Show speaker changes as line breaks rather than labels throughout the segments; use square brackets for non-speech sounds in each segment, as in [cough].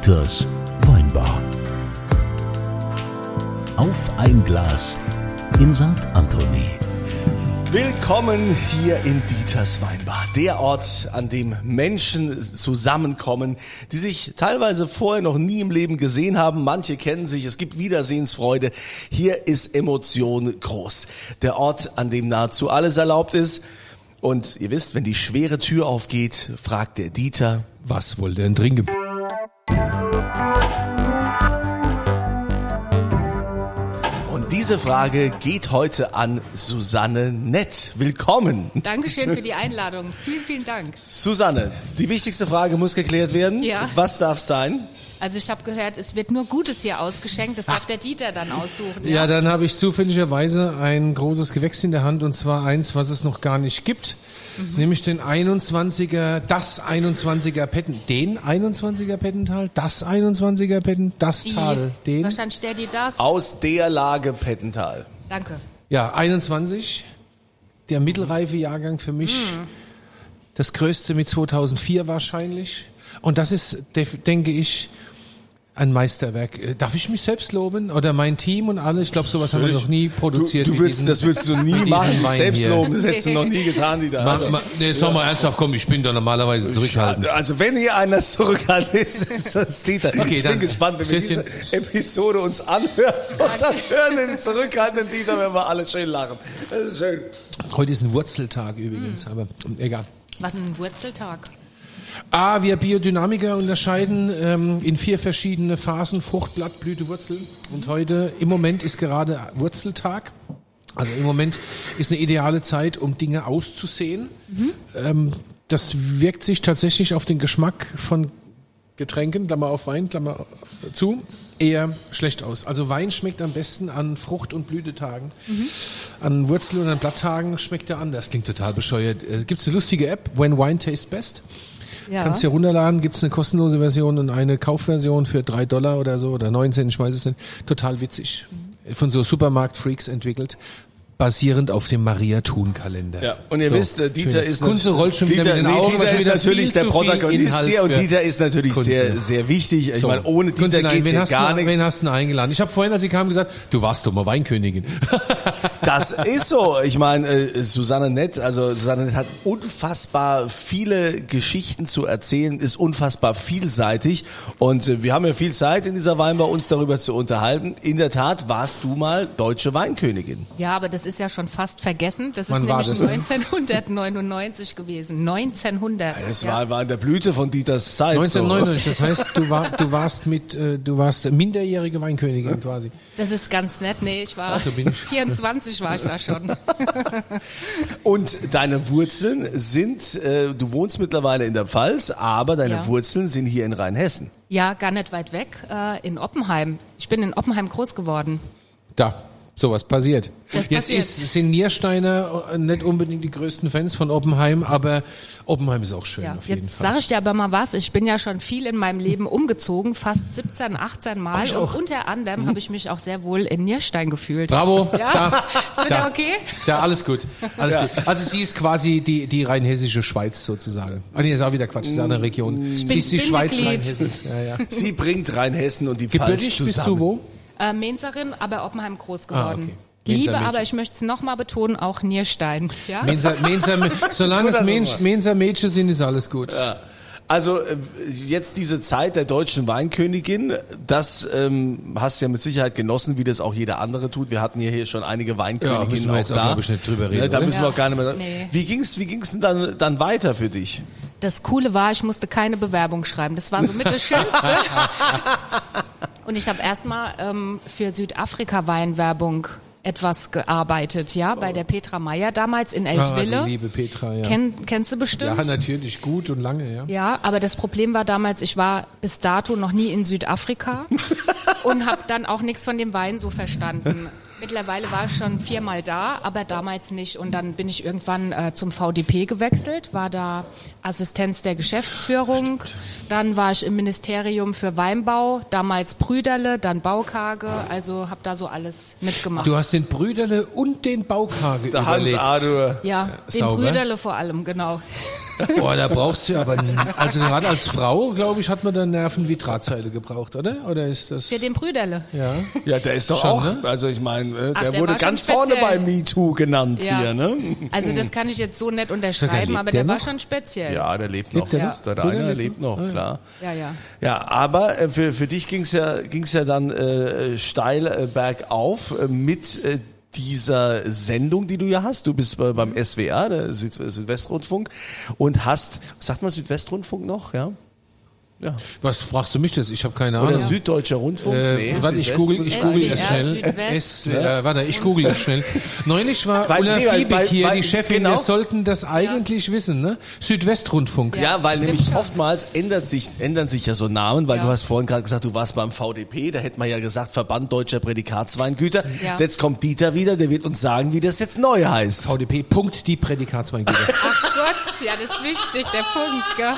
Dieters Weinbar. Auf ein Glas in St. Anthony.
Willkommen hier in Dieters Weinbar, der Ort, an dem Menschen zusammenkommen, die sich teilweise vorher noch nie im Leben gesehen haben. Manche kennen sich, es gibt Wiedersehensfreude. Hier ist Emotion groß. Der Ort, an dem nahezu alles erlaubt ist. Und ihr wisst, wenn die schwere Tür aufgeht, fragt der Dieter,
Was ihr denn trinken?
Und diese Frage geht heute an Susanne Nett. Willkommen.
Dankeschön für die Einladung. Vielen, vielen Dank.
Susanne, die wichtigste Frage muss geklärt werden.
Ja.
Was darf sein?
Also ich habe gehört, es wird nur Gutes hier ausgeschenkt. Das darf der Dieter dann aussuchen.
Ja, dann habe ich zufälligerweise ein großes Gewächs in der Hand und zwar eins, was es noch gar nicht gibt. Nämlich den 21er, das 21er Petten, den 21er Pettental, das 21er Petten, das
Die,
Tal, den.
Wahrscheinlich der, die das.
Aus der Lage Pettental.
Danke.
Ja, 21, der mittelreife Jahrgang für mich. Das größte mit 2004 wahrscheinlich. Und das ist, denke ich, ein Meisterwerk. Äh, Darf ich mich selbst loben? Oder mein Team und alle? Ich glaube, sowas haben wir noch nie produziert.
Du, du willst,
diesen-
das würdest du nie [laughs] machen, dich selbst
hier.
loben. Das hättest du noch nie getan, die da.
Ma,
Also,
ma, nee, jetzt sag mal ernsthaft, komm, ich bin da normalerweise zurückhaltend.
also wenn hier einer zurückhaltend [laughs] ist, ist das Dieter.
Okay,
ich bin gespannt, wenn wir diese. Episode uns anhören [laughs] und dann hören den zurückhaltenden Dieter, wenn wir alle schön lachen. Das ist schön.
Heute ist ein Wurzeltag übrigens, aber ähm, egal.
Was ein Wurzeltag.
Ah, wir Biodynamiker unterscheiden ähm, in vier verschiedene Phasen, Frucht, Blatt, Blüte, Wurzel. Und heute, im Moment ist gerade Wurzeltag. Also im Moment ist eine ideale Zeit, um Dinge auszusehen. Ähm, das wirkt sich tatsächlich auf den Geschmack von Getränken, Klammer auf Wein, Klammer zu, eher schlecht aus. Also Wein schmeckt am besten an Frucht- und Blütetagen. An Wurzel- und an Blatttagen schmeckt er anders. Klingt total bescheuert. Äh, Gibt's eine lustige App, When Wine Tastes Best.
Ja.
Kannst du dir runterladen, gibt's eine kostenlose Version und eine Kaufversion für drei Dollar oder so oder 19, ich weiß es nicht. Total witzig. Von so Supermarkt-Freaks entwickelt. Basierend auf dem Maria-Thun-Kalender.
Ja, und ihr
So,
wisst, äh, Dieter ist
Kunze rollt schon wieder
Dieter,
mit den
nee,
Augen,
Dieter ist
wieder
natürlich der Protagonist hier und Dieter ist natürlich
Kunze.
sehr, sehr wichtig. Ich
So.
meine, ohne
Kunze,
Dieter
nein,
geht
wen
hier
hast
gar
du,
nichts.
Wen hast du eingeladen? Ich habe vorhin, als sie kam, gesagt, du warst doch mal Weinkönigin. [laughs]
Das ist so. Ich meine, äh, Susanne Nett, also Susanne Nett hat unfassbar viele Geschichten zu erzählen, ist unfassbar vielseitig und äh, wir haben ja viel Zeit in dieser Weinbar, uns darüber zu unterhalten. In der Tat warst du mal deutsche Weinkönigin.
Ja, aber das ist ja schon fast vergessen. Das ist
Wann war
nämlich
das?
1999 gewesen. 1900.
Das
ja.
war, war in der Blüte von Dieters Zeit.
1999, das heißt, du, war, du warst mit, äh, du warst minderjährige Weinkönigin quasi.
Das ist ganz nett. Nee, ich war
Ach, so bin ich.
24 war ich da schon.
So. [laughs] Und deine Wurzeln sind, äh, du wohnst mittlerweile in der Pfalz, aber deine
Ja.
Wurzeln sind hier in Rheinhessen.
Ja, gar nicht weit weg, äh, in Oppenheim. Ich bin in Oppenheim groß geworden.
Da, sowas passiert.
Das
Jetzt
passiert.
ist, sind Niersteiner äh, nicht unbedingt die größten Fans von Oppenheim, aber Oppenheim ist auch schön
Ja,
auf jeden
jetzt sage ich dir aber mal was. Ich bin ja schon viel in meinem Leben umgezogen, fast 17, 18 Mal.
Ich
und
auch.
unter anderem habe ich mich auch sehr wohl in Nierstein gefühlt.
Bravo.
Ja?
Da,
Ist wieder okay?
Da, alles gut. Alles gut. Also sie ist quasi die, die rheinhessische Schweiz sozusagen. Ah nee, ist auch wieder Quatsch, das ist eine Region. Sie
bin
ist die Schweiz. Rheinhessen. Ja, ja.
Sie bringt Rheinhessen und die Pfalz
Gebürtig
zusammen.
bist du wo?
Äh, Menzerin, aber Oppenheim groß
Ah,
geworden.
okay.
Liebe, aber ich möchte es nochmal betonen, auch Nierstein. Ja?
Mensa, Mensa, [laughs] solange es Mensch. Mensa Mädchen sind, ist alles gut.
Also äh, jetzt diese Zeit der deutschen Weinkönigin, das ähm, hast du ja mit Sicherheit genossen, wie das auch jeder andere tut. Wir hatten ja hier schon einige
Ja,
Weinkönigin
müssen wir
auch
jetzt auch,
da.
glaub ich, nicht drüber reden,
Ne, da
oder?
müssen wir
Ja.
auch gar nicht mehr.
Nee.
Wie ging's? Wie ging's denn dann dann weiter für dich?
Das Coole war, ich musste keine Bewerbung schreiben. Das war so mit das Schönste. [laughs] Und ich habe erstmal ähm, für Südafrika Weinwerbung etwas gearbeitet, ja, bei der Petra Meyer damals in
Ah,
Eltville.
die liebe Petra, ja.
Kenn, kennst du bestimmt?
ja, natürlich, gut und lange, ja.
Ja, aber das Problem war damals, ich war bis dato noch nie in Südafrika [laughs] und habe dann auch nichts von dem Wein so verstanden. Mittlerweile war ich schon viermal da, aber damals nicht. Und dann bin ich irgendwann äh, zum VDP gewechselt, war da Assistenz der Geschäftsführung. Dann war ich im Ministerium für Weinbau, damals Brüderle, dann Baukage. Also habe da so alles mitgemacht.
Du hast den Brüderle und den Baukage
Der Hans
überlebt.
Adur.
ja, den
sauber.
Brüderle vor allem, genau.
Boah, da [laughs] brauchst du aber, n- also gerade als Frau, glaube ich, hat man da Nerven wie Drahtseile gebraucht, oder? Oder ist das,
Für den Brüderle.
ja?
Ja, der ist doch
Schon,
auch,
ne?
also ich meine, äh,
Ach,
der,
der
wurde ganz vorne bei. MeToo genannt
Ja.
hier, ne?
Also das kann ich jetzt so nett unterschreiben, aber
der
der war schon speziell.
Ja, der lebt noch.
Lebt der
ja.
noch?
Der Rainer
lebt
lebt
noch?
noch,
ja.
klar.
Ja, ja.
Ja, aber äh, für, für dich ging's ja, ging's ja dann äh, steil äh, bergauf äh, mit äh, dieser Sendung, die du ja hast. Du bist bei, beim SWR, der Süd Südwestrundfunk, und hast, sagt man Südwestrundfunk noch, ja? Ja.
Was fragst du mich das? Ich habe keine
Oder
Ahnung.
Süddeutscher Rundfunk?
Äh, warte, ich google, ich google es schnell. S, äh, warte, ich google es schnell. Neulich war
Weil-
Ulla
nee, weil-
Fiebig
weil-
hier,
weil-
die Chefin,
genau.
wir sollten das eigentlich wissen, ne? Südwestrundfunk.
Ja, weil
stimmt
nämlich
schon.
oftmals ändert sich, ändern sich ja so Namen, weil
Ja.
du hast vorhin gerade gesagt, du warst beim VDP, da hätte man ja gesagt Verband Deutscher Prädikatsweingüter.
Ja.
Jetzt kommt Dieter wieder, der wird uns sagen, wie das jetzt neu heißt.
VDP, Punkt, die Prädikatsweingüter.
Ach Gott, ja, das ist wichtig, der Punkt, gell?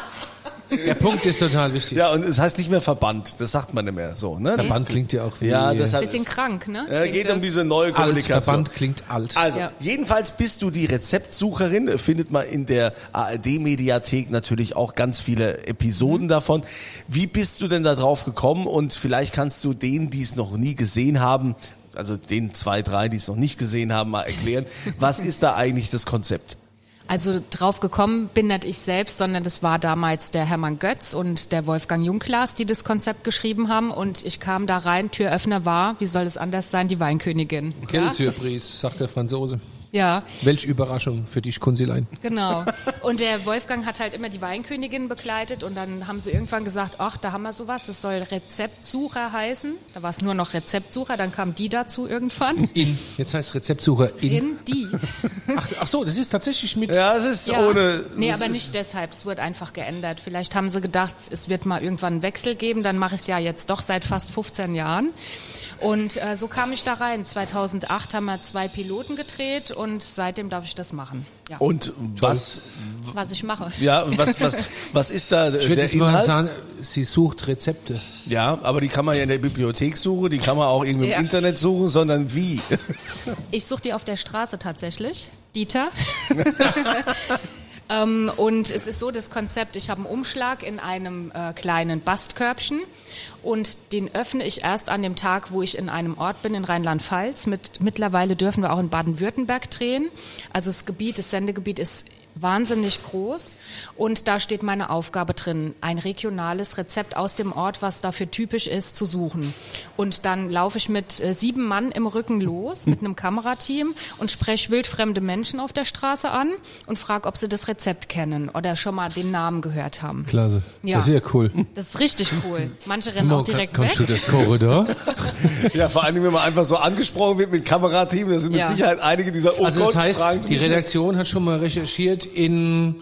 Der Punkt ist total wichtig.
Ja, und es heißt nicht mehr Verband, das sagt man nicht mehr so, ne?
Verband klingt ja auch wie...
Ja, deshalb
Bisschen krank, ne? Klingt
geht um diese neue
alt.
Kommunikation.
Verband klingt alt.
Also,
Ja.
jedenfalls bist du die Rezeptsucherin, findet man in der ARD-Mediathek natürlich auch ganz viele
Mhm.
Episoden davon. Wie bist du denn da drauf gekommen? Und vielleicht kannst du denen, die es noch nie gesehen haben, also den zwei, drei, die es noch nicht gesehen haben, mal erklären, [laughs] was ist da eigentlich das Konzept?
Also drauf gekommen bin nicht ich selbst, sondern das war damals der Hermann Götz und der Wolfgang Jungklaas, die das Konzept geschrieben haben. Und ich kam da rein, Türöffner war, wie soll es anders sein, die Weinkönigin.
Quelle
Ja,
Surprise, sagt der Franzose.
Ja
Welch Überraschung für dich, Kunzilein.
genau. Und der Wolfgang hat halt immer die Weinkönigin begleitet und dann haben sie irgendwann gesagt, ach, da haben wir sowas, das soll Rezeptsucher heißen. Da war es nur noch Rezeptsucher, dann kam die dazu irgendwann.
In, jetzt heißt Rezeptsucher in.
In die.
Ach, ach so, das ist tatsächlich mit...
Ja, es ist
Ja.
ohne.
Nee, aber nicht deshalb. Es wurde einfach geändert. Vielleicht haben sie gedacht, es wird mal irgendwann einen Wechsel geben. Dann mache ich es ja jetzt doch seit fast 15 Jahren. Und äh, so kam ich da rein. 2008 haben wir zwei Piloten gedreht und seitdem darf ich das machen. Ja,
Und was,
was ich mache.
ja, was, was, was ist da
Ich
der
jetzt mal
Inhalt?
sagen, sie sucht Rezepte.
Ja, aber die kann man ja in der Bibliothek suchen, die kann man auch irgendwie
Ja.
im Internet suchen, sondern wie?
Ich suche die auf der Straße tatsächlich. Dieter. [laughs] ähm, und es ist so, das Konzept, ich habe einen Umschlag in einem äh, kleinen Bastkörbchen und den öffne ich erst an dem Tag, wo ich in einem Ort bin in Rheinland-Pfalz. Mit, mittlerweile dürfen wir auch in Baden-Württemberg drehen. Also das Gebiet, das Sendegebiet ist wahnsinnig groß und da steht meine Aufgabe drin, ein regionales Rezept aus dem Ort, was dafür typisch ist, zu suchen. Und dann laufe ich mit äh, sieben Mann im Rücken los, mit einem Kamerateam und spreche wildfremde Menschen auf der Straße an und frage, ob sie das Rezept kennen oder schon mal den Namen gehört haben.
Klasse.
Ja.
Das ist ja cool.
Das ist richtig cool. Manche rennen auch direkt
Kannst
weg.
du das Korridor?
Ja, vor allem, wenn man einfach so angesprochen wird mit Kamerateam, da sind mit
Ja.
Sicherheit einige dieser Oh
Also
Gott,
das heißt, die. Redaktion hat schon mal recherchiert, in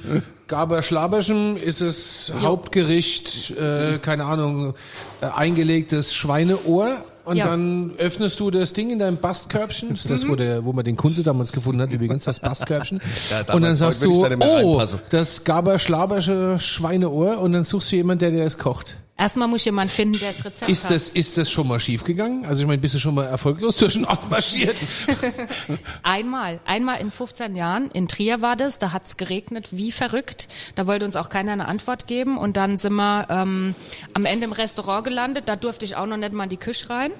Gaber-Schlaberschen ist es Hauptgericht, äh, keine Ahnung, äh, eingelegtes Schweineohr. Und
Ja.
dann öffnest du das Ding in deinem Bastkörbchen, das ist das, wo, der, wo man den Kunze damals gefunden hat, übrigens, das Bastkörbchen. [laughs]
Ja,
und dann sagst du,
da
oh,
reinpassen.
das Gaber-Schlabersche Schweineohr und dann suchst du jemanden, der dir das kocht.
Erstmal muss jemand finden, der das Rezept
Ist
hat.
das, ist das schon mal schiefgegangen? Also ich meine, bist du schon mal erfolglos [laughs] durch den Ort marschiert? [laughs]
Einmal, einmal in 15 Jahren. In Trier war das, da hat's geregnet wie verrückt. Da wollte uns auch keiner eine Antwort geben. Und dann sind wir ähm, am Ende im Restaurant gelandet. Da durfte ich auch noch nicht mal in die Küche rein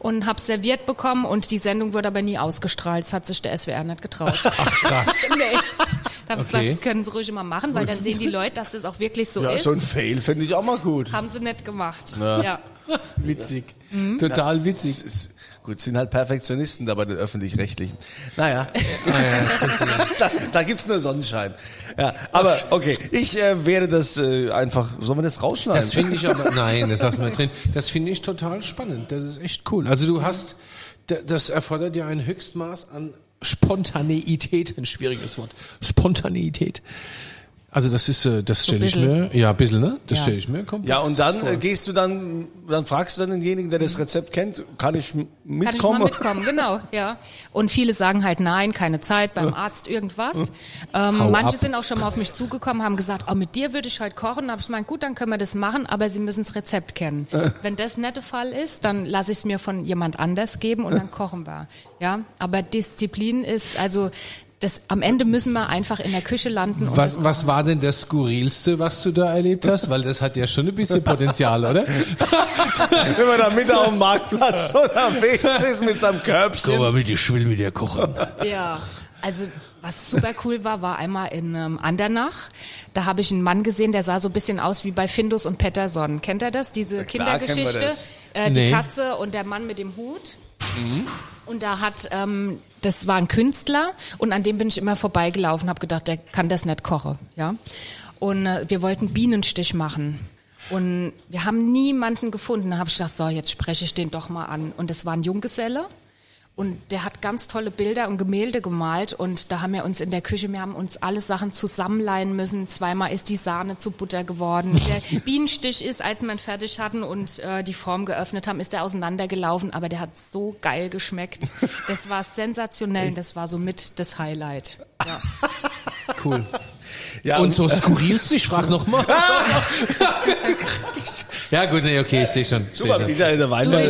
und hab's serviert bekommen. Und die Sendung wurde aber nie ausgestrahlt. Das hat sich der SWR nicht getraut. Ach
krass. [laughs]
nee. Da hab ich
Okay.
gesagt, das können sie ruhig immer machen, weil dann sehen die Leute, dass das auch wirklich so
Ja,
ist.
so ein Fail finde ich auch mal gut.
Haben sie nicht gemacht. Ja. [laughs]
Witzig. Total witzig.
Ist, gut, sind halt Perfektionisten da bei den Öffentlich-Rechtlichen. Naja, [laughs] da, da gibt's nur Sonnenschein. Ja, aber okay, ich äh, werde das äh, einfach, sollen wir das rausschneiden?
Das finde ich aber, nein, das lassen wir drin. Das finde ich total spannend. Das ist echt cool. Also du hast, das erfordert ja ein Höchstmaß an Spontaneität, ein schwieriges Wort. Spontaneität. Also das ist, äh, das stelle ich mir, ja, ein bisschen, ne? Das
Ja.
stelle ich mir komplex
Ja, und dann
vor.
äh, gehst du dann, dann fragst du dann denjenigen, der das Rezept kennt, kann ich m-
Kann
mitkommen?
ich mal mitkommen, genau, ja. Und viele sagen halt nein, keine Zeit, beim Arzt irgendwas. Ähm, manche
ab.
sind auch schon mal auf mich zugekommen, haben gesagt, oh, mit dir würde ich heute kochen. Habe ich gemeint, gut, dann können wir das machen, aber sie müssen das Rezept kennen. [laughs] Wenn das nicht der Fall ist, dann lasse ich es mir von jemand anders geben und dann kochen wir. Ja, aber Disziplin ist, also das, am Ende müssen wir einfach in der Küche landen. Und
Was, was war denn das Skurrilste, was du da erlebt hast? Weil das hat ja schon ein bisschen Potenzial, oder? [laughs]
Wenn man da mit auf dem Marktplatz unterwegs ist mit seinem Körbchen.
mit, ich will mit dir kochen.
Ja, also was super cool war, war einmal in ähm, Andernach. Da habe ich einen Mann gesehen, der sah so ein bisschen aus wie bei Findus und Petterson. Kennt er das? Diese
wir
Kindergeschichte?
das.
Äh, die
Nee.
Katze und der Mann mit dem Hut. Und da hat, ähm, das war ein Künstler und an dem bin ich immer vorbeigelaufen, habe gedacht, der kann das nicht kochen, ja. Und äh, wir wollten Bienenstich machen. Und wir haben niemanden gefunden. Da habe ich gedacht, so, jetzt spreche ich den doch mal an. Und es war ein Junggeselle. Und der hat ganz tolle Bilder und Gemälde gemalt. Und da haben wir uns in der Küche, wir haben uns alle Sachen zusammenleihen müssen. Zweimal ist die Sahne zu Butter geworden. Der [laughs] Bienenstich ist, als wir ihn fertig hatten und äh, die Form geöffnet haben, ist der auseinandergelaufen. Aber der hat so geil geschmeckt. Das war sensationell. und Das war so mit das Highlight. Ja.
Cool.
Ja,
Und so skurrilste, ich frage nochmal. [laughs] [laughs] ja gut, nee, okay, ich sehe schon.
Guck
Seh
mal,
schon.
Peter in der Weinbar,
Du,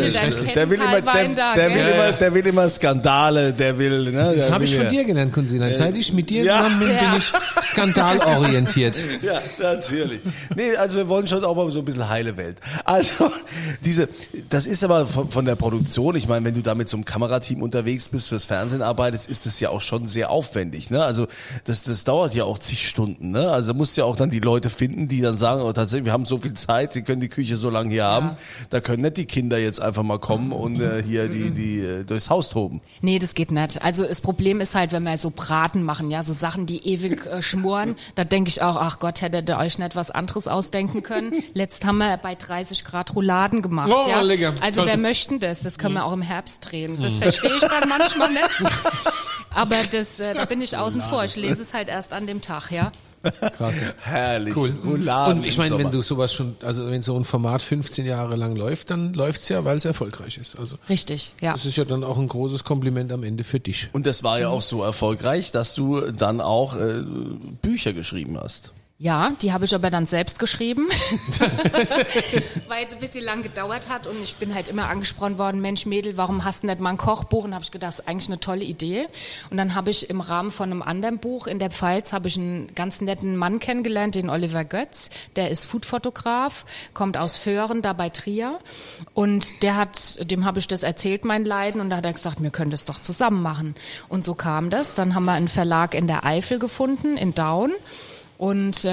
der will immer, der, der will immer, der will immer Skandale, der will, ne, der
Das habe ich von dir gelernt, Kunzina. Seit ich mit dir
Ja.
zusammen bin, bin ich skandalorientiert. [laughs]
Ja, natürlich. Nee, also wir wollen schon auch mal so ein bisschen heile Welt. Also, [laughs] diese, das ist aber von, von der Produktion, ich meine, wenn du da mit so einem Kamerateam unterwegs bist, fürs Fernsehen arbeitest, ist das ja auch schon sehr aufwendig, ne? Also, das, das dauert ja auch zig Stunden, ne? Also, da musst du ja auch dann die Leute finden, die dann sagen, oh, tatsächlich, wir haben so viel Zeit, die können die Küche so lange hier haben, da können nicht die Kinder jetzt einfach mal kommen und äh, hier die, die äh, durchs Haus toben.
Nee, das geht nicht. Also das Problem ist halt, wenn wir so Braten machen, ja, so Sachen, die ewig äh, schmoren, da denke ich auch, ach Gott, hättet ihr euch nicht was anderes ausdenken können. Letzt haben wir bei 30 Grad Rouladen gemacht.
Oh,
ja.
lecker.
Also
Toll.
wer möchten das? Das können wir auch im Herbst drehen. Das verstehe ich dann manchmal nicht. [laughs] Aber das, äh, da bin ich außen vor. Ich lese es halt erst an dem Tag, ja.
Krass.
Herrlich.
Cool.
Rouladen
Und ich meine, wenn du sowas schon, also wenn so ein Format 15 Jahre lang läuft, dann läuft's ja, weil es erfolgreich ist. Also
Richtig, ja.
das ist ja dann auch ein großes Kompliment am Ende für dich.
Und das war ja auch so erfolgreich, dass du dann auch äh, Bücher geschrieben hast.
Ja, die habe ich aber dann selbst geschrieben, [laughs] weil es ein bisschen lang gedauert hat und ich bin halt immer angesprochen worden, Mensch Mädel, warum hast du nicht mal ein Kochbuch? Und habe ich gedacht, das ist eigentlich eine tolle Idee. Und dann habe ich im Rahmen von einem anderen Buch in der Pfalz habe ich einen ganz netten Mann kennengelernt, den Oliver Götz. Der ist Foodfotograf, kommt aus Föhren, da bei Trier. Und der hat, dem habe ich das erzählt, mein Leiden, und da hat er gesagt, wir können das doch zusammen machen. Und so kam das. Dann haben wir einen Verlag in der Eifel gefunden, in Daun. Und äh,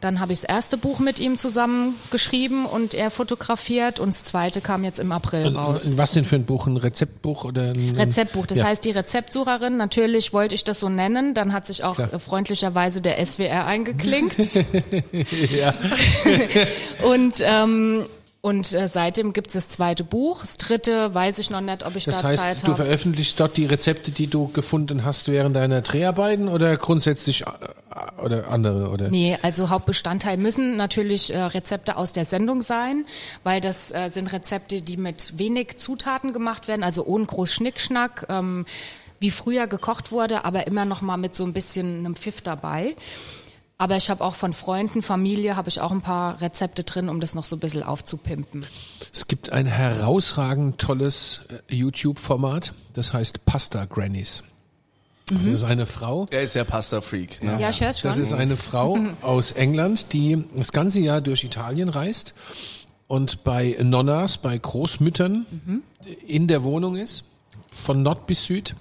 dann habe ich das erste Buch mit ihm zusammen geschrieben und er fotografiert und das zweite kam jetzt im April raus.
Was denn für ein Buch? Ein Rezeptbuch oder ein
Rezeptbuch, das
Ja.
heißt die Rezeptsucherin, natürlich wollte ich das so nennen, dann hat sich auch
Klar.
äh, freundlicherweise der SWR eingeklinkt. [laughs]
Ja. [laughs]
und ähm, und äh, seitdem gibt es das zweite Buch. Das dritte weiß ich noch nicht, ob ich
Das
da
heißt,
Zeit
du
habe.
veröffentlichst dort die Rezepte, die du gefunden hast während deiner Dreharbeiten oder grundsätzlich äh, oder andere oder?
Nee, also Hauptbestandteil müssen natürlich äh, Rezepte aus der Sendung sein, weil das äh, sind Rezepte, die mit wenig Zutaten gemacht werden, also ohne groß Schnickschnack, ähm, wie früher gekocht wurde, aber immer noch mal mit so ein bisschen einem Pfiff dabei. Aber ich habe auch von Freunden, Familie, habe ich auch ein paar Rezepte drin, um das noch so ein bisschen aufzupimpen.
Es gibt ein herausragend tolles äh, YouTube-Format, das heißt Pasta Grannies. Das ist eine Frau,
Er ist ja Pasta-Freak. Ne?
Ja, ich hör's schon.
Das ist eine Frau [laughs] aus England, die das ganze Jahr durch Italien reist und bei Nonnas, bei Großmüttern in der Wohnung ist, von Nord bis Süd.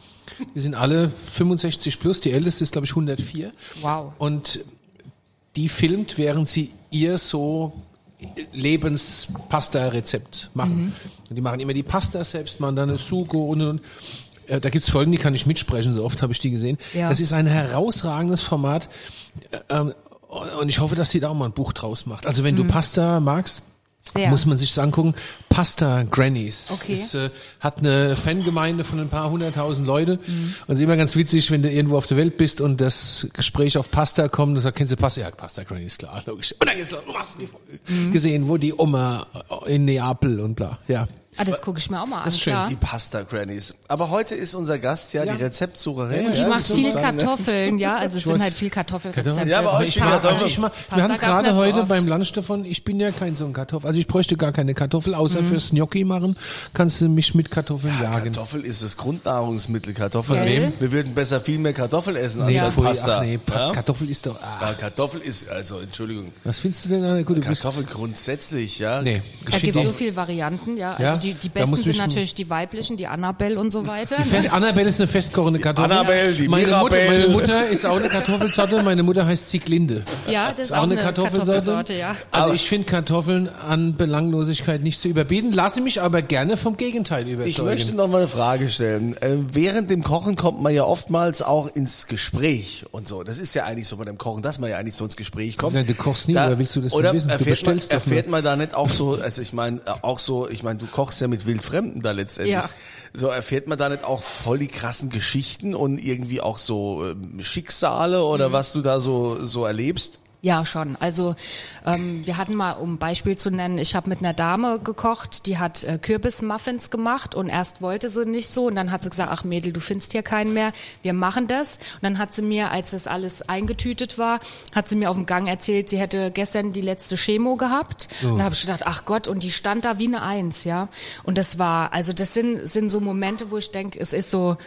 Die sind alle 65 plus, die älteste ist, glaube ich, 104.
Wow.
Und die filmt, während sie ihr so Lebenspasta-Rezept machen. Und die machen immer die Pasta selbst, machen dann eine Sugo und, und äh, da gibt's Folgen, die kann ich mitsprechen, so oft habe ich die gesehen.
Ja.
Das ist ein herausragendes Format. Ähm, und ich hoffe, dass sie da auch mal ein Buch draus macht. Also wenn du Pasta magst,
Sehr.
Muss man sich das angucken. Pasta Grannies.
Okay.
Ist, äh, hat eine Fangemeinde von ein paar hunderttausend Leute.
Mhm.
Und es ist immer ganz witzig, wenn du irgendwo auf der Welt bist und das Gespräch auf Pasta kommt und sagst, kennst du Pasta? Ja, Pasta Grannies, klar, logisch. Und dann geht's los. Du hast die
Mhm.
gesehen, wo die Oma in Neapel und bla. Ja.
Ah, das gucke ich mir auch mal an.
ist schön,
klar.
Die Pasta Grannies. Aber heute ist unser Gast ja,
Ja.
die Rezeptsucherin.
Ja,
Die
ja,
macht viel
ne?
Kartoffeln, ja. Also es sind halt viel Kartoffelrezepte.
Ja, aber auch
ich,
viel Kartoffeln.
also ich mach, wir haben es gerade
so
heute
oft.
beim Lunch davon, ich bin ja kein so ein Kartoffel, also ich bräuchte gar keine Kartoffel, außer
Mhm.
fürs Gnocchi machen, kannst du mich mit Kartoffeln jagen.
Kartoffel ist das Grundnahrungsmittel. Kartoffel.
Gell?
Wir würden besser viel mehr Kartoffel essen
Nee,
anstatt Pasta.
ach nee,
ja?
Kartoffel ist doch, ah,
Ja, Kartoffel ist, also Entschuldigung,
was findest du denn an? Bist,
Kartoffel grundsätzlich, ja.
nee,
Da gibt so viele Varianten, ja. Also
Ja?
Die, die
Da
besten
muss
sind natürlich die weiblichen, die Annabelle und so weiter.
Fest, Annabelle ist eine festkochende Kartoffel.
Annabelle, die
meine Mutter, meine Mutter ist auch eine Kartoffelsorte. Meine Mutter heißt Sieglinde.
Ja, das ist
auch
auch
eine
eine
Kartoffelsorte.
Kartoffelsorte, ja.
Also ich finde Kartoffeln an Belanglosigkeit nicht zu überbieten, lasse mich aber gerne vom Gegenteil überzeugen.
Ich möchte noch mal eine Frage stellen. Äh, während dem Kochen kommt man ja oftmals auch ins Gespräch und so. Das ist ja eigentlich so bei dem Kochen, dass man ja eigentlich so ins Gespräch kommt.
Du kochst nie, oder willst du das
oder
wissen? Du
Erfährt, man, erfährt man da nicht auch so, also ich meine, äh, auch so, ich meine, du kochst ja mit Wildfremden da letztendlich.
Ja.
So erfährt man da nicht auch voll die krassen Geschichten und irgendwie auch so ähm, Schicksale
Mhm.
oder was du da so, so erlebst?
Ja, schon. Also ähm, wir hatten mal, um ein Beispiel zu nennen, ich habe mit einer Dame gekocht, die hat äh, Kürbismuffins gemacht und erst wollte sie nicht so und dann hat sie gesagt, ach Mädel, du findest hier keinen mehr, wir machen das. Und dann hat sie mir, als das alles eingetütet war, hat sie mir auf dem Gang erzählt, sie hätte gestern die letzte Chemo gehabt. Und dann habe ich gedacht, ach Gott, und die stand da wie eine Eins, ja. Und das war, also das sind, sind so Momente, wo ich denke, es ist so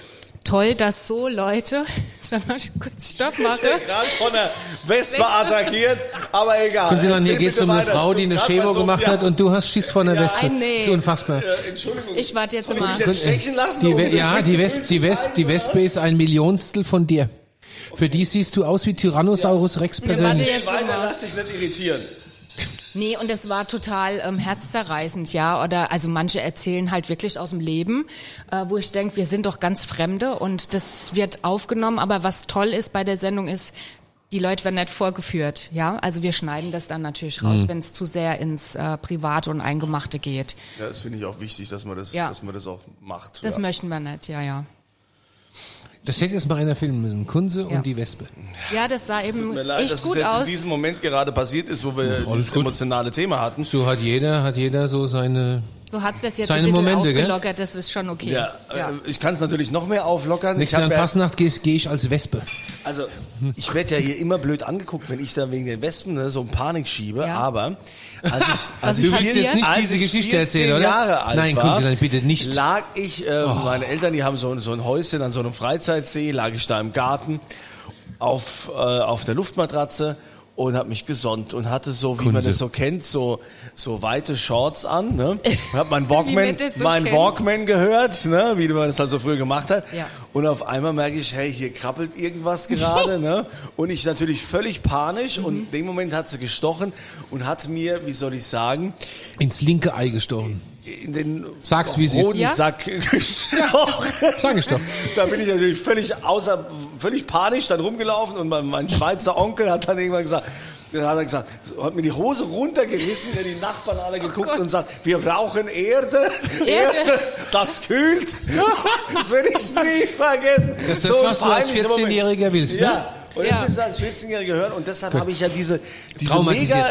toll, dass so Leute, [laughs] sag mal, ich kurz Stopp mache.
Gerade von der Wespe attackiert, aber egal.
Können Sie dann, hier geht es um eine. Frau, die eine Chemo
mal so-
gemacht
ja.
hat und du hast Schiss vor einer
Ja.
Wespe.
Ei, nee.
Das ist unfassbar.
Äh, Entschuldigung.
Ich warte jetzt
ich
mal.
mich jetzt stechen lassen?
Die,
um
ja, die, Wespe, die, Wespe, die? Wespe ist ein Millionstel von dir. Für die siehst du aus wie Tyrannosaurus Rex
warte
persönlich.
jetzt
Weiter,
mal.
lass dich nicht irritieren.
Nee, und es war total ähm, herzzerreißend, ja. Oder also manche erzählen halt wirklich aus dem Leben, äh, wo ich denke, wir sind doch ganz Fremde und das wird aufgenommen. Aber was toll ist bei der Sendung ist, die Leute werden nicht vorgeführt, ja. Also wir schneiden das dann natürlich raus, wenn es zu sehr ins äh, Private und Eingemachte geht.
Ja, das finde ich auch wichtig, dass man das,
Ja.
dass man das auch macht.
Das
ja.
möchten wir nicht, ja, ja.
Das hätte jetzt mal einer filmen müssen. Kunze
Ja.
und die Wespe.
Ja, das sah eben
Tut mir leid,
echt
dass es
gut
jetzt
aus.
in diesem Moment gerade passiert ist, wo wir dieses
gut.
emotionale Thema hatten.
So hat jeder, hat jeder so seine.
So hat's das jetzt
Seine
ein bisschen
Momente, gell?
aufgelockert, das ist schon okay.
Ja, Äh, ich kann es natürlich noch mehr auflockern.
In
ja,
Fastnacht gehe geh ich als Wespe.
also ich werde ja hier immer blöd angeguckt, wenn ich da wegen den Wespen ne, so ein Panik schiebe.
Ja.
Aber als ich, [laughs] als ich vier-
passiert?
nicht
als
diese
ich
Geschichte
14
erzählen, oder?
Jahre alt
Nein,
war,
dann bitte nicht.
lag ich, äh, meine Eltern, die haben so, so ein Häuschen an so einem Freizeitsee, lag ich da im Garten auf, äh, auf der Luftmatratze und habe mich gesonnt und hatte so, wie man
Kunze.
das so kennt, so so weite Shorts an, ne? [laughs] Und hab mein Walkman,
man so
mein
kennt.
Walkman gehört, ne? Wie man das halt so früher gemacht hat.
Ja.
Und auf einmal merke ich, hey, hier krabbelt irgendwas gerade, [laughs] ne? Und ich natürlich völlig panisch und
Mhm.
in dem Moment hat sie gestochen und hat mir, wie soll ich sagen,
Ins linke Ei gestochen.
In den
Sag's, wie ist.
Hodensack [laughs] gestochen.
Sag ich doch.
Da bin ich natürlich völlig außer, völlig panisch dann rumgelaufen und mein, mein Schweizer Onkel hat dann irgendwann gesagt, dann hat er gesagt, hat mir die Hose runtergerissen, der die Nachbarn alle geguckt
Gott.
und sagt, wir brauchen Erde,
Erde.
Das kühlt. [laughs] Das werde ich nie vergessen.
Das ist das,
ein
was du als
peinlicher Moment.
14-Jähriger willst, ne?
Ja. Und
Ja.
das willst du als 14-Jähriger hören und deshalb habe ich ja diese, diese mega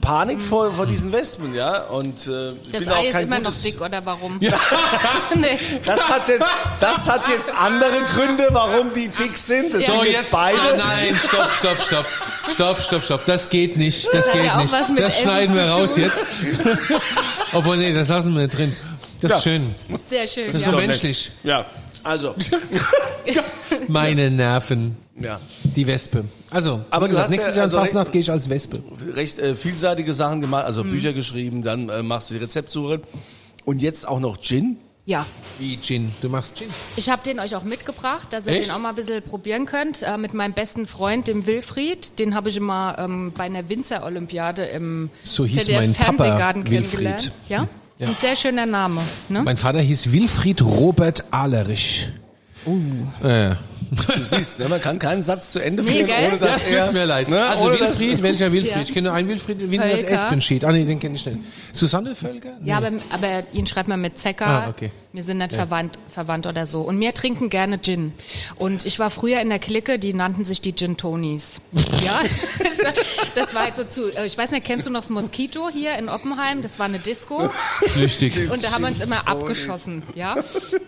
Panik vor, vor diesen Wespen, ja. Und äh, ich
Das
bin auch
Ei ist
kein
immer noch
gutes,
dick, oder warum? [laughs] nee.
Das hat jetzt, das hat jetzt andere Gründe, warum die dick sind. Das
Ja.
sind
So,
jetzt, beide.
Ah, nein, stopp, stopp, stopp. Stopp, stopp, stopp. Das geht nicht. Das, geht
ja auch
nicht. das
Essen
schneiden wir raus jetzt. [laughs] Obwohl, nee, das lassen wir drin. Das ist
Ja.
schön.
Sehr schön,
Das ist
ja.
so menschlich.
Ja, also, [laughs]
Meine Nerven.
ja,
Die Wespe. Also,
Aber
gesagt, nächstes
ja-
Jahr in
also
Fastnacht gehe ich als Wespe.
recht äh, vielseitige Sachen gemacht,
Mhm.
also Bücher geschrieben, dann äh, machst du die Rezeptsuche und jetzt auch noch Gin.
Ja,
Wie Gin. Du machst Gin.
ich habe den euch auch mitgebracht, dass ihr
Echt?
den auch mal ein bisschen probieren könnt. Äh, mit meinem besten Freund, dem Wilfried. Den habe ich immer ähm, bei einer Winzer-Olympiade im
So hieß mein Papa,
Fernsehgarten
Wilfried.
kennengelernt. Ja?
Ja.
Ein sehr schöner Name. Ne?
Mein Vater hieß Wilfried Robert Ahlerich. Uh. Äh,
Du siehst, ne, man kann keinen Satz zu Ende
Nee,
führen,
gell?
ohne dass
Das
er...
tut mir leid.
Ne,
also Wilfried, welcher Wilfried?
Ja.
Ich kenne nur einen Wilfried, wie das
Völker.
Espen-Sheet. Ah nee, den kenne ich nicht. Susanne Völker?
Ja,
Nee.
aber, aber ihn schreibt man mit Zecker.
Ah, okay.
Wir sind nicht verwandt, verwandt oder so. Und wir trinken gerne Gin. Und ich war früher in der Clique, die nannten sich die Gin Tonis. Ja, [laughs] das war halt so zu, äh, ich weiß nicht, kennst du noch das Moskito hier in Oppenheim? Das war eine Disco.
Flüchtig.
Und da haben wir uns immer abgeschossen, ja,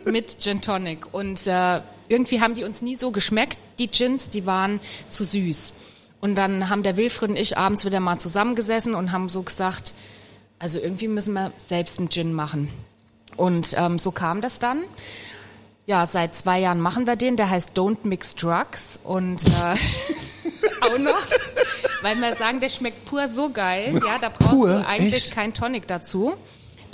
mit Gin Tonic. Und äh, irgendwie haben die uns nie so geschmeckt, die Gins, die waren zu süß. Und dann haben der Wilfried und ich abends wieder mal zusammengesessen und haben so gesagt, also irgendwie müssen wir selbst einen Gin machen. Und ähm, so kam das dann. Ja, seit zwei Jahren machen wir den. Der heißt Don't Mix Drugs und äh, [laughs] auch noch, weil wir sagen, der schmeckt pur so geil. Ja, da brauchst
Pur?
du eigentlich
Echt?
kein Tonic dazu.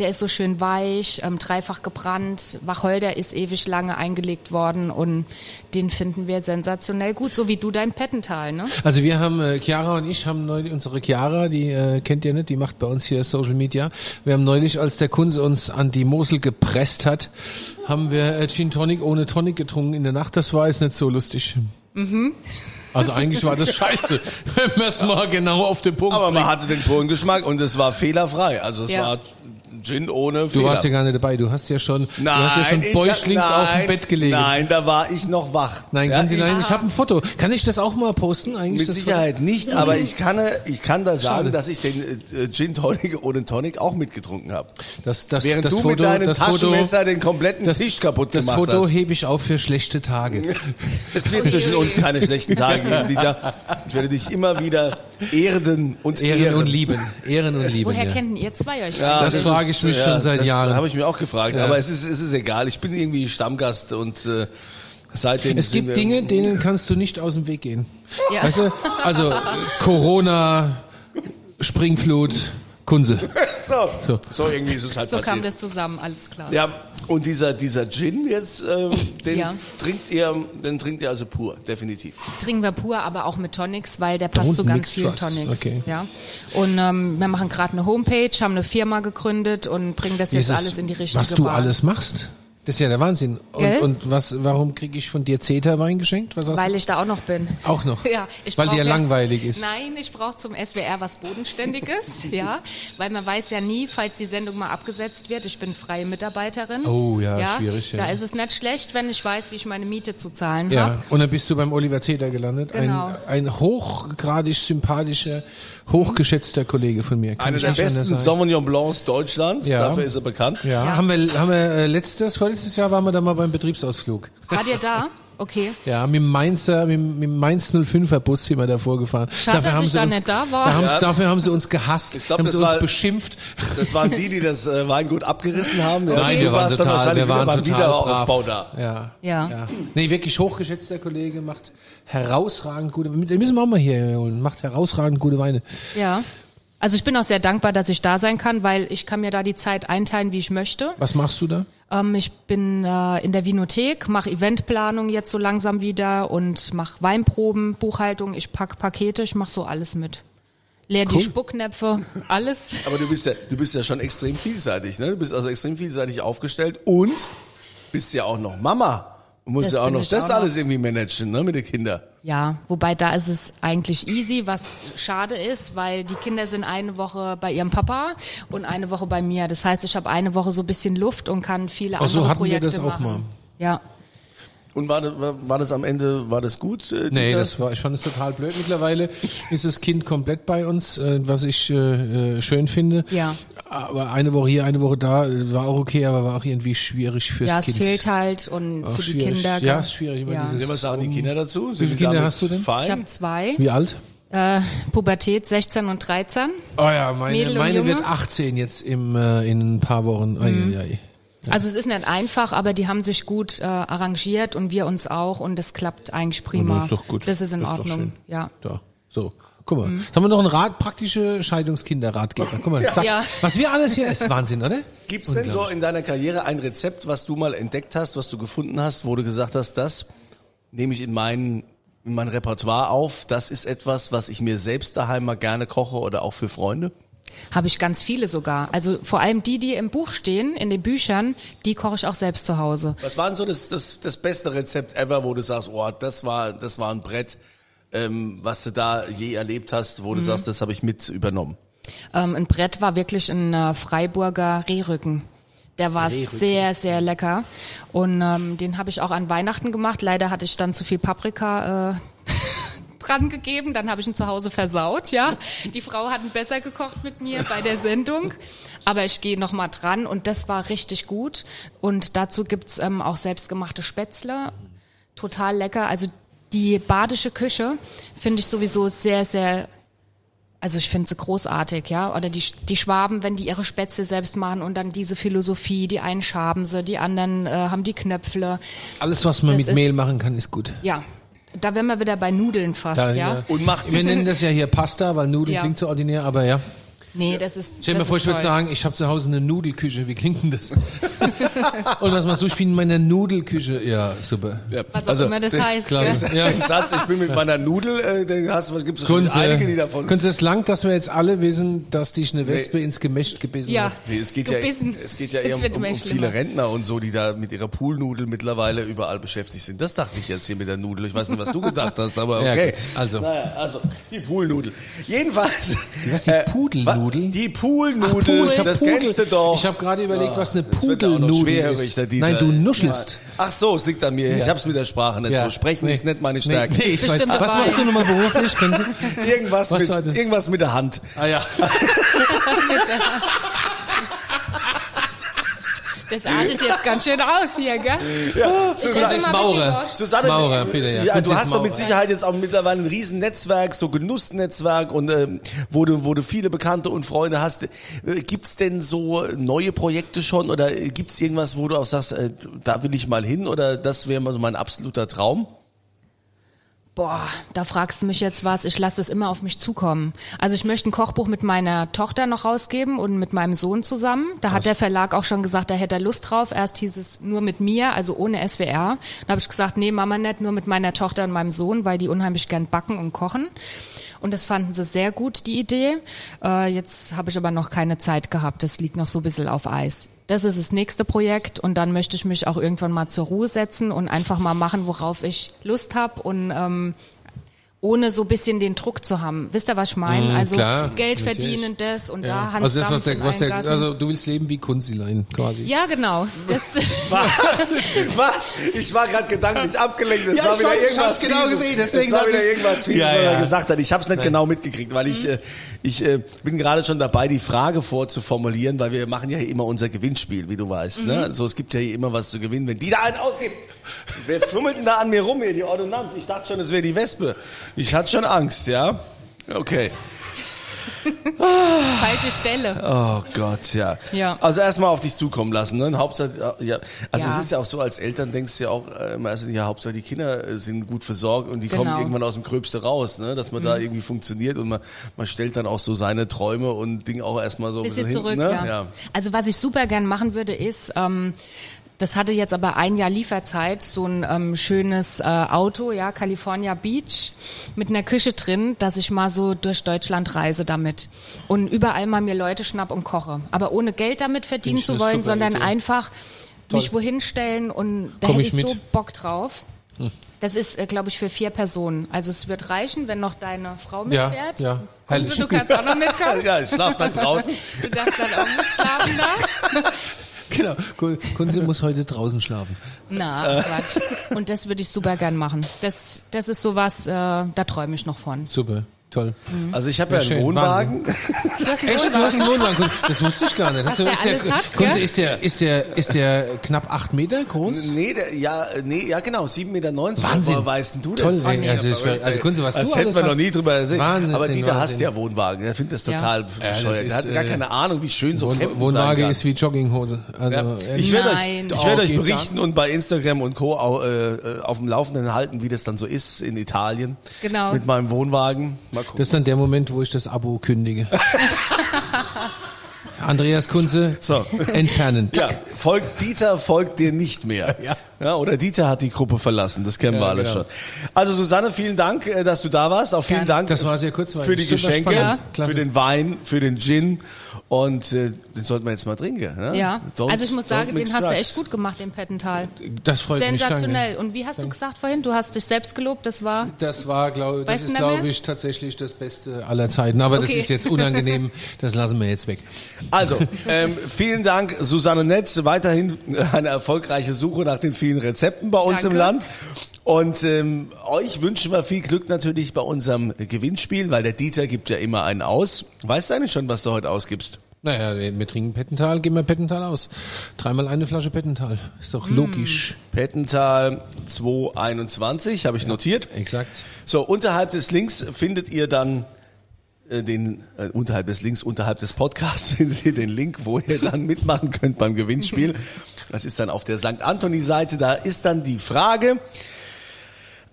Der ist so schön weich, ähm, dreifach gebrannt. Wacholder ist ewig lange eingelegt worden und den finden wir sensationell gut, so wie du dein Pettental, ne?
Also wir haben, äh, Chiara und ich haben neulich, unsere Chiara, die äh, kennt ihr nicht, die macht bei uns hier Social Media. Wir haben neulich, als der Kunze uns an die Mosel gepresst hat, haben wir äh, Gin Tonic ohne Tonic getrunken in der Nacht. Das war jetzt nicht so lustig. Mhm. Also eigentlich war das [laughs] scheiße, wenn man es mal genau auf den Punkt
Aber man
bringt.
hatte den puren Geschmack und es war fehlerfrei. Also es
Ja.
war Gin ohne
Du
Fehler.
warst ja gar nicht dabei, du hast ja schon,
Nein,
du hast ja schon bäuchlings
hab-
auf dem
nein,
Bett gelegen.
Nein, da war ich noch wach.
Nein,
Ja,
Sie
ich,
nein, ich habe ein Foto. Kann ich das auch mal posten eigentlich?
Mit
das
Sicherheit nicht, aber ich kann, ich kann da sagen,
Schade.
dass ich den äh, Gin Tonic ohne Tonic auch mitgetrunken habe.
Foto? Das, das,
Während
das
du
Foto,
mit deinem
das
Taschenmesser
Foto,
den kompletten
das,
Tisch kaputt
das
gemacht
Foto
hast.
hebe ich auf für schlechte Tage. [laughs]
Es wird zwischen uns keine schlechten Tage geben, Dieter. Ich werde dich immer wieder erden und ehren.
Ehren und lieben. Ehren und lieben.
Woher
ja.
kennen ihr zwei euch?
Ja,
Das frage ich mich schon seit
das
Jahren.
habe ich mir auch gefragt.
Ja.
Aber es ist, es ist egal. Ich bin irgendwie Stammgast und äh, seitdem
Es gibt Dinge, denen kannst du nicht aus dem Weg gehen.
Ja.
Weißt du? Also Corona, Springflut, Kunze. [laughs]
So,
So.
so. irgendwie ist es halt
So kam
passiert.
das zusammen, alles klar.
Ja, und dieser, dieser Gin jetzt, ähm, [laughs] den
Ja.
trinkt ihr, den trinkt ihr also pur, definitiv.
Trinken wir pur, aber auch mit Tonics, weil der passt
Don't
zu ganz vielen
drugs.
Tonics.
Okay.
Ja. Und ähm, wir machen gerade eine Homepage, haben eine Firma gegründet und bringen das jetzt
Dieses,
alles in die richtige
Was du
Bahn.
alles machst. Das ist ja der Wahnsinn. Und, und was, warum kriege ich von dir Zeta-Wein geschenkt? Was hast
Weil
du?
ich da auch noch bin.
Auch noch? [laughs]
Ja, ich
Weil dir langweilig ist.
Nein, ich brauche zum SWR was Bodenständiges, [laughs] ja, weil man weiß ja nie, falls die Sendung mal abgesetzt wird. Ich bin freie Mitarbeiterin.
Oh ja, schwierig, ja.
Da ist es nicht schlecht, wenn ich weiß, wie ich meine Miete zu zahlen
Ja,
habe.
und dann bist du beim Oliver Zeta gelandet.
Genau.
Ein, ein hochgradig sympathischer, hochgeschätzter Kollege von mir. Kann
Einer der besten. Sauvignon Blancs Deutschlands,
Ja.
dafür ist er bekannt.
Ja,
Ja.
haben wir, haben wir äh, letztes, Jahr waren wir da mal beim Betriebsausflug.
Wart ihr da? Okay. [laughs]
Ja, mit dem Mainzer, mit, dem- mit dem Mainz 05er Bus sind wir da vorgefahren.
Schade, dass ich da nicht da war.
Da haben,
Ja.
Dafür haben sie uns gehasst,
Ich glaub,
haben
das
sie uns
war-
beschimpft.
Das waren die, die das äh, Weingut abgerissen haben. Ja,
Nein,
du
wir waren
warst dann
total,
wahrscheinlich
wir waren
wieder beim
total
Wiederaufbau
brav.
da.
Ja.
Ja.
ja. Nee, wirklich hochgeschätzter Kollege, macht herausragend gute, den müssen wir auch mal hier holen, macht herausragend gute Weine.
Ja. Also ich bin auch sehr dankbar, dass ich da sein kann, weil ich kann mir da die Zeit einteilen, wie ich möchte.
Was machst du da?
Ähm, ich bin äh, in der Vinothek, mache Eventplanung jetzt so langsam wieder und mache Weinproben, Buchhaltung, ich pack Pakete, ich mache so alles mit. Leer die
Cool.
Spucknäpfe, alles. [laughs]
Aber du bist ja, du bist ja schon extrem vielseitig, ne? Du bist also extrem vielseitig aufgestellt und bist ja auch noch Mama. Du musst
Das
ja auch noch das
auch noch.
alles irgendwie managen, ne? Mit den Kindern.
Ja, wobei da ist es eigentlich easy, was schade ist, weil die Kinder sind eine Woche bei ihrem Papa und eine Woche bei mir. Das heißt, ich habe eine Woche so ein bisschen Luft und kann viele
Ach so,
andere
hatten wir
Projekte
das auch
machen.
mal.
Ja.
Und war das, war war das am Ende, war das gut? Äh,
Nee, das war, ich fand es total blöd. Mittlerweile ist das Kind komplett bei uns, äh, was ich äh, äh, schön finde.
Ja.
Aber eine Woche hier, eine Woche da, äh, war auch okay, aber war auch irgendwie schwierig fürs
Ja, es
Kind.
fehlt halt und
Auch
für die
schwierig.
Kinder.
Ja, ist schwierig, immer
Ja.
dieses-
Was sagen die Kinder dazu? Sind
viele
die
Kinder hast du denn?
Fein?
Ich habe zwei.
Wie alt?
Äh, Pubertät 16 und 13.
Oh ja, meine, meine wird 18 jetzt im, äh, in ein paar Wochen.
Mhm.
ei,
Also es ist nicht einfach, aber die haben sich gut äh, arrangiert und wir uns auch und das klappt eigentlich prima.
Das ist doch gut.
Das ist in
Das ist
Ordnung.
schön.
ja.
Da, so. Guck mal,
Mhm.
jetzt haben wir noch einen Rat, praktische Scheidungskinderratgeber. Guck mal, zack.
Ja.
Was wir alles hier ist Wahnsinn, oder?
Gibt's denn so in deiner Karriere ein Rezept, was du mal entdeckt hast, was du gefunden hast, wo du gesagt hast, das nehme ich in mein, in mein Repertoire auf, das ist etwas, was ich mir selbst daheim mal gerne koche oder auch für Freunde?
Habe ich ganz viele sogar. Also vor allem die, die im Buch stehen, in den Büchern, die koche ich auch selbst zu Hause.
Was war denn so das, das, das beste Rezept ever, wo du sagst, oh, das war, das war ein Brett, ähm, was du da je erlebt hast, wo du sagst, das habe ich mit übernommen?
Ähm, ein Brett war wirklich ein äh, Freiburger Rehrücken. Der war sehr, sehr lecker. Und ähm, den habe ich auch an Weihnachten gemacht. Leider hatte ich dann zu viel Paprika äh, dran gegeben. Dann habe ich ihn zu Hause versaut, ja. Die Frau hat ihn besser gekocht mit mir bei der Sendung. Aber ich gehe noch mal dran und das war richtig gut. Und dazu gibt's ähm, auch selbstgemachte Spätzle. Total lecker. Also die badische Küche finde ich sowieso sehr, sehr also ich finde sie großartig, ja. Oder die, die Schwaben, wenn die ihre Spätzle selbst machen und dann diese Philosophie, die einen schaben sie, die anderen äh, haben die Knöpfle.
Alles, was man
Das
mit
ist-
Mehl machen kann, ist gut.
Ja, da wären wir wieder bei Nudeln fast,
Da,
ja.
Und macht
Wir nennen das ja hier Pasta, weil Nudeln
Ja.
klingt so ordinär, aber ja.
Nee, das ist
Stell dir mal vor, ich würde sagen, ich habe zu Hause eine Nudelküche. Wie klingt denn das? [laughs] Und was machst du? Ich bin in meiner Nudelküche. Ja, super.
Ja,
Was auch immer das heißt,
klar. Ja.
Den Satz, ich bin mit meiner Nudel, äh, den hast du, gibt's
Kunze,
einige, die davon.
Kunze, es langt, dass wir jetzt alle wissen, dass dich eine Wespe ins Gemächt gebissen
Ja.
hat.
Nee, es geht
Gebissen.
ja, es geht ja
Es
eher um, um, um viele. Rentner und so, die da mit ihrer Poolnudel mittlerweile überall beschäftigt sind. Das dachte ich jetzt hier mit der Nudel. Ich weiß nicht, was du gedacht hast, aber [laughs]
Ja,
okay.
gut. Also.
Naja, also, die Poolnudel. Jedenfalls.
Was, die
äh,
Pudelnudel?
Wa- Die
Ach,
Poolnudel,
hab
das
Pudel.
kennst du doch.
Ich habe gerade überlegt, was eine Pudelnudel ist.
der.
Nein, du nuschelst.
Ach so, es liegt an mir. Ich hab's mit der Sprache nicht
Ja.
so. Sprechen
Nee.
ist nicht meine Stärke.
nee, ich weiß, was machst du nochmal beruflich?
Irgendwas,
Was
mit, irgendwas mit der Hand.
Ah ja. [laughs]
Das artet jetzt ganz schön aus hier, gell?
Ja,
Ich
Susanne,
immer
Maurer.
Susanne,
Maurer, bitte, ja.
ja, du hast doch mit. Sicherheit jetzt auch mittlerweile ein riesen Netzwerk, so Genussnetzwerk und ähm, wo du wo du viele Bekannte und Freunde hast. Äh, Gibt's denn so neue Projekte schon oder äh, gibt's irgendwas, wo du auch sagst, äh, da will ich mal hin oder das wäre mal so mein absoluter Traum?
Boah, da fragst du mich jetzt was. Ich lasse es immer auf mich zukommen. Also ich möchte ein Kochbuch mit meiner Tochter noch rausgeben und mit meinem Sohn zusammen. Da hat der Verlag auch schon gesagt, da hätte er Lust drauf. Erst hieß es nur mit mir, also ohne SWR. Da habe ich gesagt, nee, Mama nicht, nur mit meiner Tochter und meinem Sohn, weil die unheimlich gern backen und kochen. Und das fanden sie sehr gut, die Idee. Äh, jetzt habe ich aber noch keine Zeit gehabt. Das liegt noch so ein bisschen auf Eis. Das ist das nächste Projekt und dann möchte ich mich auch irgendwann mal zur Ruhe setzen und einfach mal machen, worauf ich Lust habe und ähm, ohne so ein bisschen den Druck zu haben. Wisst ihr, was ich meine?
Mm,
also
klar,
Geld verdienen, das und da
ja.
Hans
Also das, was der, was der, also du willst leben wie Kunzilein quasi.
ja, genau. Das, [laughs]
Was? Was? Ich war gerade gedanklich abgelenkt. Es
Ja,
war
ich
wieder
weiß, ich
irgendwas
hab's genau gesehen, deswegen
es war wieder
ich-
irgendwas Fieses,
Ja,
was er
ja.
gesagt hat. Ich habe es nicht genau mitgekriegt, weil ich, äh, ich äh, bin gerade schon dabei, die Frage vorzuformulieren, weil wir machen ja hier immer unser Gewinnspiel, wie du weißt. Ne? Also es gibt ja hier immer was zu gewinnen, wenn die da einen ausgibt. Wer fummelt denn da an mir rum hier, die Ordonnanz? Ich dachte schon, es wäre die Wespe. Ich hatte schon Angst, ja? Okay. [laughs]
falsche Stelle.
Oh Gott, ja.
Ja.
Also erstmal auf dich zukommen lassen, ne? Hauptsache, ja. Also
Ja.
es ist ja auch so, als Eltern denkst du ja auch äh, immer erst, ja, Hauptsache die Kinder äh, sind gut versorgt und die kommen
Genau.
irgendwann aus dem Gröbste raus, ne? Dass man da irgendwie funktioniert und man, man stellt dann auch so seine Träume und Dinge auch erstmal so ein
bisschen
bisschen
zurück,
hinten,
ja.
ne? ja.
Also was ich super gern machen würde, ist, ähm, das hatte jetzt aber ein Jahr Lieferzeit, so ein ähm, schönes äh, Auto, ja, California Beach, mit einer Küche drin, dass ich mal so durch Deutschland reise damit und überall mal mir Leute schnapp und koche. Aber ohne Geld damit verdienen zu wollen, sondern
Idee.
einfach mich wohin stellen und da
Komm
hätte
ich
ich, so.
Hm.
Bock drauf. Das ist, äh, glaube ich, für vier Personen. Also es wird reichen, wenn noch deine Frau
Ja,
mitfährt.
ja.
Kunze,
Herrlich.
du kannst auch noch mitkommen. [laughs]
Ja, ich schlaf dann draußen. [laughs]
Du darfst dann auch mitschlafen da.
Genau. Kun- Kunze muss heute draußen schlafen.
Na, Quatsch. Und das würde ich super gern machen. Das, das ist sowas, äh, da träume ich noch von.
Super. Toll.
Also ich habe ja
Ja,
einen
schön,
Wohnwagen. [laughs]
Du hast einen
Echt? Du hast einen Wohnwagen? Das wusste ich gar nicht.
Was
du-
der
ist
alles hat, gell?
ist der, ist der, ist der knapp acht Meter groß?
Nee, der, ja, nee, ja genau, 7,90 Meter.
Wahnsinn.
Woher weißt du das?
Toll,
Das ja
also ich-
verrückt,
also. Kunze, was
das
du
hätten wir noch
hast.
nie drüber gesehen.
Wahnsinn,
Aber Dieter hasst
Wahnsinn.
ja Wohnwagen. Der findet das total
Ja,
bescheuert.
das
Der hat gar
äh,
keine Ahnung, wie schön so
Wohn
campen sein
Wohnwagen ist wie Jogginghose. Also,
Ja. Ich werde euch, ich werde euch berichten und bei Instagram und Co. Äh, äh, auf dem Laufenden halten, wie das dann so ist in Italien.
Genau.
Mit meinem Wohnwagen. Mal.
Das ist dann der Moment, wo ich das Abo kündige. [laughs] Andreas Kunze,
So.
entfernen.
Ja, folgt Dieter, folgt dir nicht mehr.
Ja.
Ja, oder Dieter hat die Gruppe verlassen, das kennen wir
Ja,
alle
genau.
schon. Also Susanne, vielen Dank, äh, dass du da warst. Auch vielen
Gerne.
Dank
Das war sehr kurzweilig.
für die Geschenke.
Ja.
für den Wein, für den Gin und äh, den sollten wir jetzt mal trinken. Ne?
Ja,
Don't-
also ich muss sagen, den hast du echt gut gemacht, den Pettental.
Das freut mich.
Sensationell.
Danke.
Und wie hast du gesagt vorhin? Du hast dich selbst gelobt, das war...
Das war, glaube das ist, glaube ich, tatsächlich das Beste aller Zeiten. Aber das
Okay.
ist jetzt unangenehm. Das lassen wir jetzt weg.
Also, ähm, vielen Dank, Susanne Netz. Weiterhin eine erfolgreiche Suche nach den vielen Rezepten bei uns
Danke.
im Land. Und ähm, euch wünschen wir viel Glück natürlich bei unserem Gewinnspiel, weil der Dieter gibt ja immer einen aus. Weißt du eigentlich schon, was du heute ausgibst?
Naja, wir trinken Pettental, geben wir Pettental aus. Dreimal eine Flasche Pettental. Ist doch logisch.
Pettental 221, habe ich notiert.
Exakt.
So, unterhalb des Links findet ihr dann äh, den äh, unterhalb des Links, unterhalb des Podcasts [laughs] findet ihr den Link, wo ihr dann mitmachen könnt beim Gewinnspiel. [laughs] Das ist dann auf der St. Anthony-Seite. Da ist dann die Frage,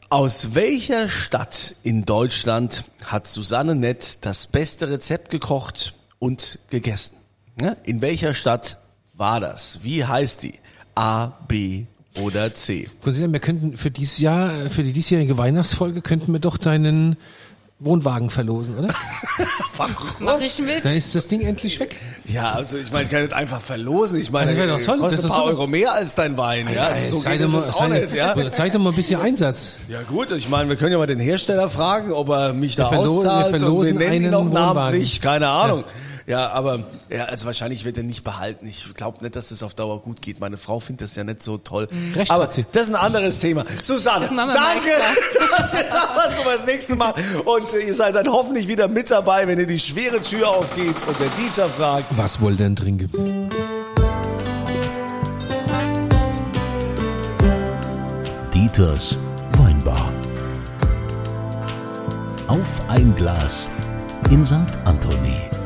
aus welcher Stadt in Deutschland hat Susanne Nett das beste Rezept gekocht und gegessen? In welcher Stadt war das? Wie heißt die? A, B oder C?
Konstantin, wir könnten für dieses Jahr, äh, für die diesjährige Weihnachtsfolge, könnten wir doch deinen Wohnwagen verlosen, oder? [laughs]
Mach ich mit.
Dann ist das Ding endlich weg.
Ja, also ich meine, ich kann nicht einfach verlosen. Ich meine,
Das wäre doch toll.
kostet
Das
ein paar
super.
Euro mehr als dein Wein. Ja, so geht
doch
das
mal-
auch
sei-
nicht. Ja?
Zeig doch mal ein bisschen Einsatz.
ja gut, ich meine, wir können ja mal den Hersteller fragen, ob er mich da
Wir verlo-
auszahlt
wir
und wir
verlosen
nennen ihn
Wohnwagen.
namentlich. Keine Ahnung. Ja. Aber ja, also wahrscheinlich wird er nicht behalten. Ich glaube nicht, dass das auf Dauer gut geht. Meine Frau findet das ja nicht so toll.
Recht
aber
hat sie.
das ist ein anderes Thema. Susanne, danke, [laughs] dass ihr da wart. Mal, das nächste Mal. Und ihr seid dann hoffentlich wieder mit dabei, wenn ihr die schwere Tür aufgeht und der Dieter fragt.
Was wohl denn trinken?
Dieters Weinbar. Auf ein Glas in St. Anthony.